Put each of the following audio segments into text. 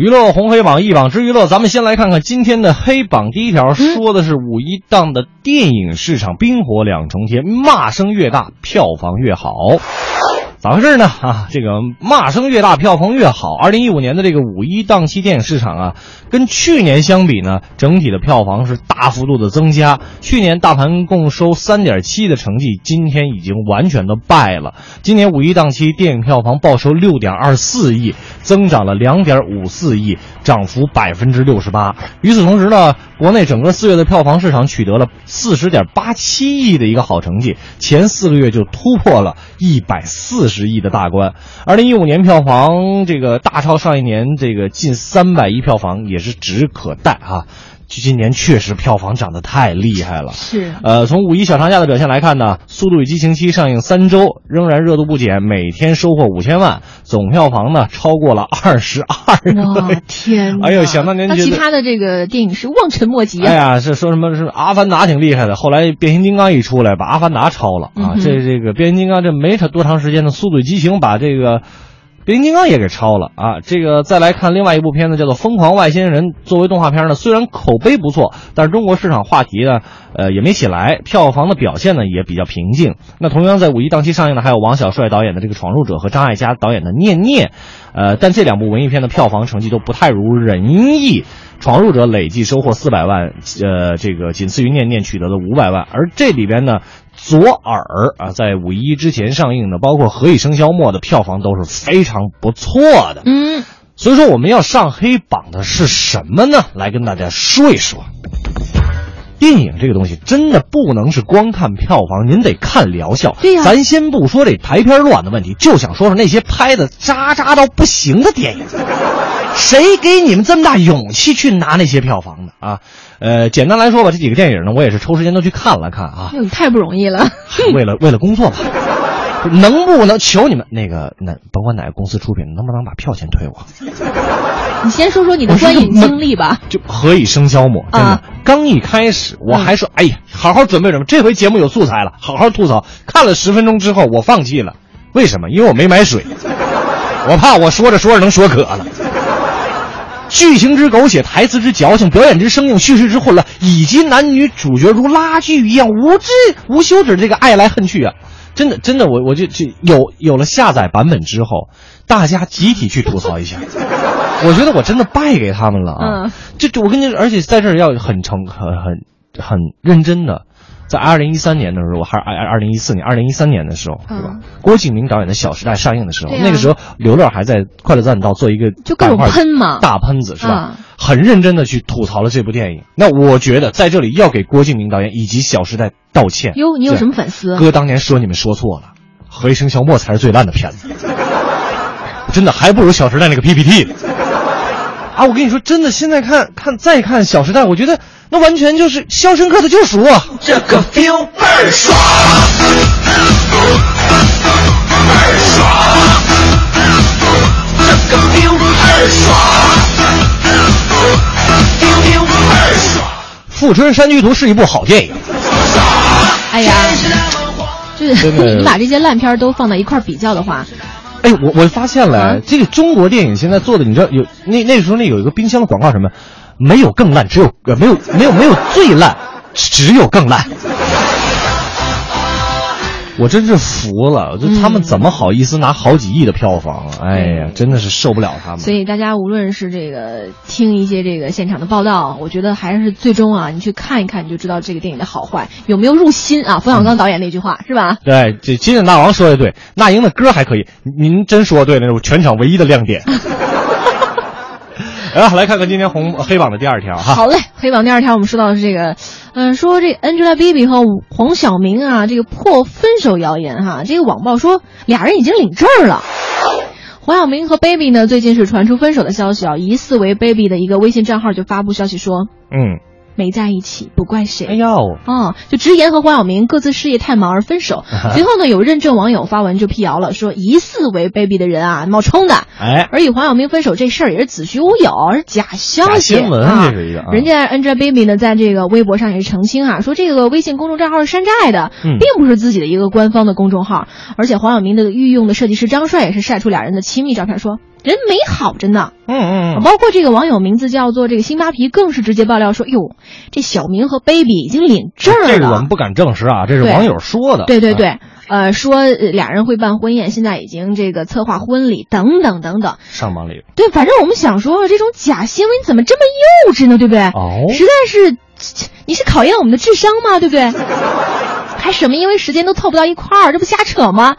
娱乐红黑榜一榜之娱乐，咱们先来看看今天的黑榜第一条，说的是五一档的电影市场冰火两重天，骂声越大，票房越好。咋回事呢？啊，这个骂声越大，票房越好。二零一五年的这个五一档期电影市场啊，跟去年相比呢，整体的票房是大幅度的增加。去年大盘共收三点七的成绩，今天已经完全的败了。今年五一档期电影票房报收六点二四亿，增长了两点五四亿，涨幅百分之六十八。与此同时呢，国内整个四月的票房市场取得了四十点八七亿的一个好成绩，前四个月就突破了一百四十亿的大关。二零一五年票房这个大超上一年这个近三百亿票房，也是指日可待啊。今年确实票房涨得太厉害了，是呃，从五一小长假的表现来看呢，《速度与激情七》上映三周，仍然热度不减，每天收获五千万，总票房呢超过了二十二哇亿。天哪！哎呦想当年那其他的这个电影是望尘莫及啊。哎呀，是说什么是《阿凡达》挺厉害的，后来变形金刚一出来，把《阿凡达》超了啊！嗯这这个变形金刚这没多长时间呢，《速度与激情》把这个。变形金刚也给超了啊！这个再来看另外一部片子，叫做《疯狂外星人》。作为动画片呢，虽然口碑不错，但是中国市场话题呢，呃，也没起来，票房的表现呢也比较平静。那同样在五一档期上映的还有王小帅导演的这个《闯入者》和张艾嘉导演的《念念》，呃，但这两部文艺片的票房成绩都不太如人意。闯入者累计收获四百万，呃，这个仅次于念念取得的五百万，而这里边呢，左耳啊，在五一之前上映的，包括《何以笙箫默》的票房都是非常不错的。嗯，所以说我们要上黑榜的是什么呢？来跟大家说一说。电影这个东西真的不能是光看票房，您得看疗效。对呀咱先不说这排片乱的问题，就想说说那些拍的渣渣到不行的电影。谁给你们这么大勇气去拿那些票房的啊？呃，简单来说吧，这几个电影呢，我也是抽时间都去看了看啊你太不容易了。为了为了工作吧。能不能求你们那个那甭管哪个公司出品，能不能把票钱退我？你先说说你的观影经历吧。就何以笙箫默，真的，啊刚一开始我还说，哎呀，好好准备准备，这回节目有素材了，好好吐槽。看了十分钟之后，我放弃了，为什么？因为我没买水，我怕我说着说着能说渴了。剧情之狗血，台词之矫情，表演之生硬，叙事之混乱，以及男女主角如拉锯一样无知无休止这个爱来恨去啊！真的，真的，我我就就有有了下载版本之后，大家集体去吐槽一下。我觉得我真的败给他们了啊！嗯这这，我跟你说，而且在这儿要很诚、很很很认真的，在二零一三年的时候，还是二二零一四年、二零一三年的时候，对吧？嗯郭敬明导演的《小时代》上映的时候，啊那个时候刘乐还在《快乐大本道》做一个就各种喷嘛大喷子是吧？嗯很认真的去吐槽了这部电影。那我觉得在这里要给郭敬明导演以及《小时代》道歉。哟，你有什么粉丝？哥当年说你们说错了，《何以笙箫默》才是最烂的片子，真的还不如《小时代》那个 PPT 呢。啊，我跟你说，真的，现在看看再看《小时代》，我觉得那完全就是《肖申克的救赎》啊！这个 feel 倍儿爽，倍儿爽，这个 feel 倍儿爽，feel feel 倍儿爽。《富春山居图》是一部好电影，哎呀，就是 你把这些烂片都放在一块比较的话，哎，我我发现了，啊这个中国电影现在做的，你知道有那那时候那有一个冰箱的广告什么，没有更烂，只有呃没有没有没有最烂，只有更烂。我真是服了，就他们怎么好意思拿好几亿的票房啊？哎呀，真的是受不了他们。所以大家无论是这个听一些这个现场的报道，我觉得还是最终啊，你去看一看，你就知道这个电影的好坏有没有入心啊。冯小刚导演那句话是吧？对，这金眼大王说的对，那英的歌还可以，您真说对了，那是全场唯一的亮点。来看看今天红黑榜的第二条哈。好嘞，黑榜第二条我们说到的是这个，嗯、说这 Angelababy 和黄晓明啊，这个破分手谣言哈，这个网曝说俩人已经领证了。黄晓明和 Baby 呢，最近是传出分手的消息啊，疑似为 Baby 的一个微信账号就发布消息说，嗯，没在一起，不怪谁。哎呦，哦，就直言和黄晓明各自事业太忙而分手。随后呢，有认证网友发文就辟谣了，说疑似为 baby 的人啊冒充的，哎，而与黄晓明分手这事儿也是子虚乌有，是假消假息新闻啊。这是一个啊人家 Angelababy 呢，在这个微博上也是澄清啊，说这个微信公众账号是山寨的，嗯并不是自己的一个官方的公众号。而且黄晓明的御用的设计师张帅也是晒出俩人的亲密照片，说人美好着呢。嗯嗯嗯，包括这个网友名字叫做这个辛巴皮，更是直接爆料说，哟，这小明和 baby 已经领证了。这个我们不敢证实啊，这是网友说的。啊，对对对，呃，说呃俩人会办婚宴，现在已经这个策划婚礼等等等等。上榜里对，反正我们想说，这种假新闻怎么这么幼稚呢？对不对？哦实在是，你是考验我们的智商吗？对不对？还什么？因为时间都凑不到一块儿，这不瞎扯吗？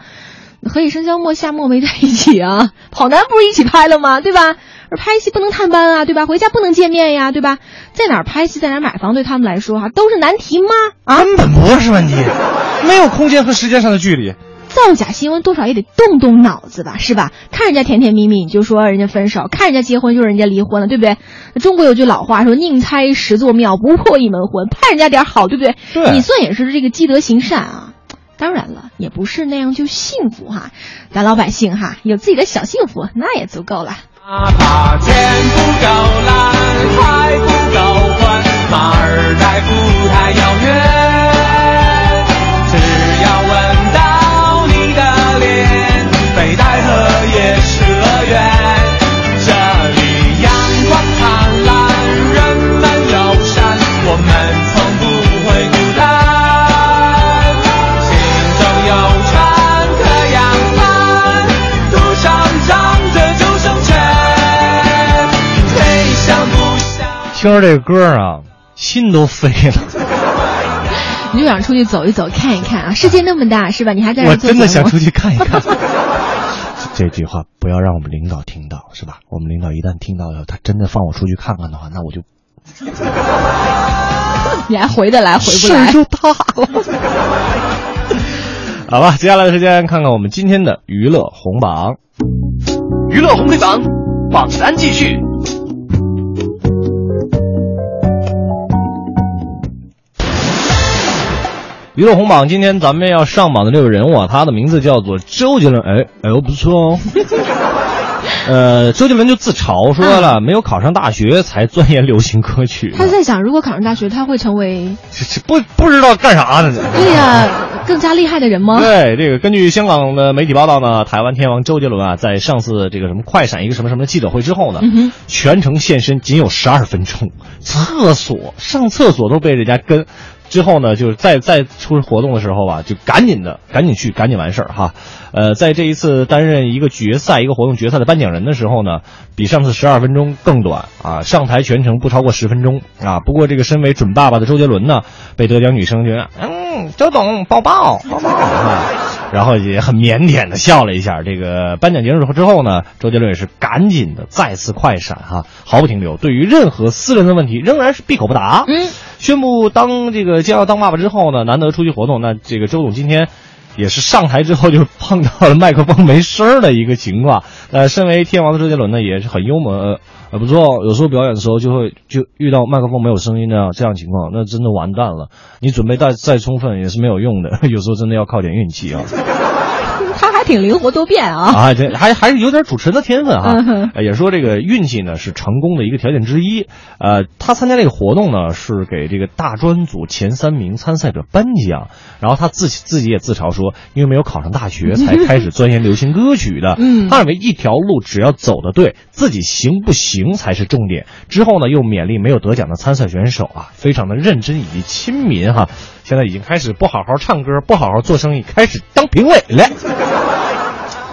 何以笙箫默夏末没在一起啊？跑男不是一起拍了吗？对吧？而拍戏不能探班啊，对吧？回家不能见面呀，对吧？在哪儿拍戏，在哪儿买房，对他们来说哈、都是难题吗？啊，根本不是问题，没有空间和时间上的距离。造假新闻多少也得动动脑子吧，是吧？看人家甜甜蜜蜜，你就说人家分手；看人家结婚，就是人家离婚了，对不对？中国有句老话说“宁拆十座庙，不破一门婚”，盼人家点好，对不对？对你算也是这个积德行善啊。当然了，也不是那样就幸福哈，咱老百姓哈有自己的小幸福，那也足够了。哪怕钱不够蓝，还不够宽，马儿代步太遥听着这歌啊，心都飞了。你就想出去走一走，看一看啊，世界那么大，是吧？你还在这我儿做节目真的想出去看一看。这句话不要让我们领导听到，是吧？我们领导一旦听到以后，他真的放我出去看看的话，那我就 你还回得来，回不事来儿。就大了。好吧，接下来的时间看看我们今天的娱乐红榜。娱乐红黑榜榜单继续。娱乐红榜今天咱们要上榜的这个人物啊，他的名字叫做周杰伦。哎哎呦，不错哦。呃，周杰伦就自嘲说了，没有考上大学才钻研流行歌曲。他在想，如果考上大学，他会成为不不知道干啥呢？对呀、更加厉害的人吗？对，这个根据香港的媒体报道呢，台湾天王周杰伦啊，在上次这个什么快闪一个什么什么记者会之后呢，嗯全程现身仅有十二分钟，厕所上厕所都被人家跟。之后呢，就是再再出活动的时候吧，就赶紧的赶紧去，赶紧完事儿哈。呃，在这一次担任一个决赛一个活动决赛的颁奖人的时候呢，比上次十二分钟更短啊，上台全程不超过十分钟啊。不过这个身为准爸爸的周杰伦呢，被得奖女生就，嗯，周总抱抱抱抱，然后也很腼腆的笑了一下。这个颁奖结束之后呢，周杰伦也是赶紧的再次快闪哈，毫不停留，对于任何私人的问题仍然是闭口不答。嗯，宣布当这个将要当爸爸之后呢，难得出席活动，那这个周董今天。也是上台之后就碰到了麦克风没声儿的一个情况。呃，身为天王的周杰伦呢，也是很幽默，呃，还不错。有时候表演的时候就会就遇到麦克风没有声音的这样情况，那真的完蛋了。你准备再再充分也是没有用的，有时候真的要靠点运气啊。挺灵活多变啊。啊，这还还是有点主持人的天分哈、也说这个运气呢是成功的一个条件之一。呃，他参加这个活动呢是给这个大专组前三名参赛者颁奖，然后他自己自己也自嘲说，因为没有考上大学才开始钻研流行歌曲的。嗯他认为一条路只要走的对，自己行不行才是重点。之后呢，又勉励没有得奖的参赛选手啊，非常的认真以及亲民哈。现在已经开始不好好唱歌，不好好做生意，开始当评委了。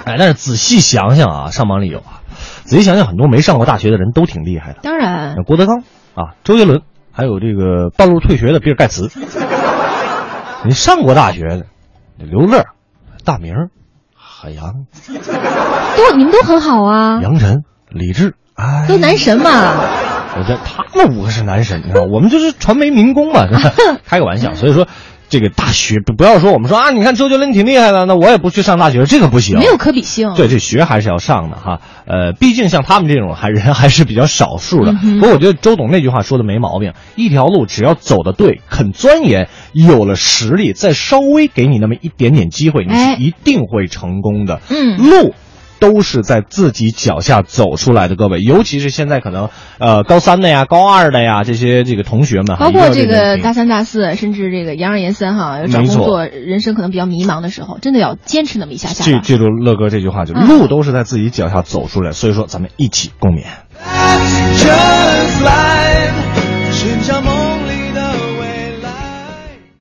哎，但是仔细想想啊，上榜理由啊，仔细想想，很多没上过大学的人都挺厉害的，当然，郭德纲啊、周杰伦，还有这个半路退学的比尔盖茨。你上过大学的，刘乐、大明、海洋、都你们都很好啊，杨晨、李志，哎，都男神嘛。我觉得他们五个是男神，你知道，我们就是传媒民工嘛？开个玩笑。所以说，这个大学，不不要说我们说啊，你看周杰伦挺厉害的，那我也不去上大学，这个不行，没有可比性。对，这学还是要上的哈。呃，毕竟像他们这种还人 还是比较少数的。嗯不过我觉得周董那句话说的没毛病，一条路只要走得对，肯钻研，有了实力，再稍微给你那么一点点机会，你哎是一定会成功的。嗯路。都是在自己脚下走出来的，各位，尤其是现在可能，呃，高三的呀、高二的呀，这些这个同学们，包括这个大三、大四，甚至这个研二、研三哈，要找工作，人生可能比较迷茫的时候，真的要坚持那么一下下记。记住乐哥这句话，就嗯路都是在自己脚下走出来，所以说咱们一起共勉。Just like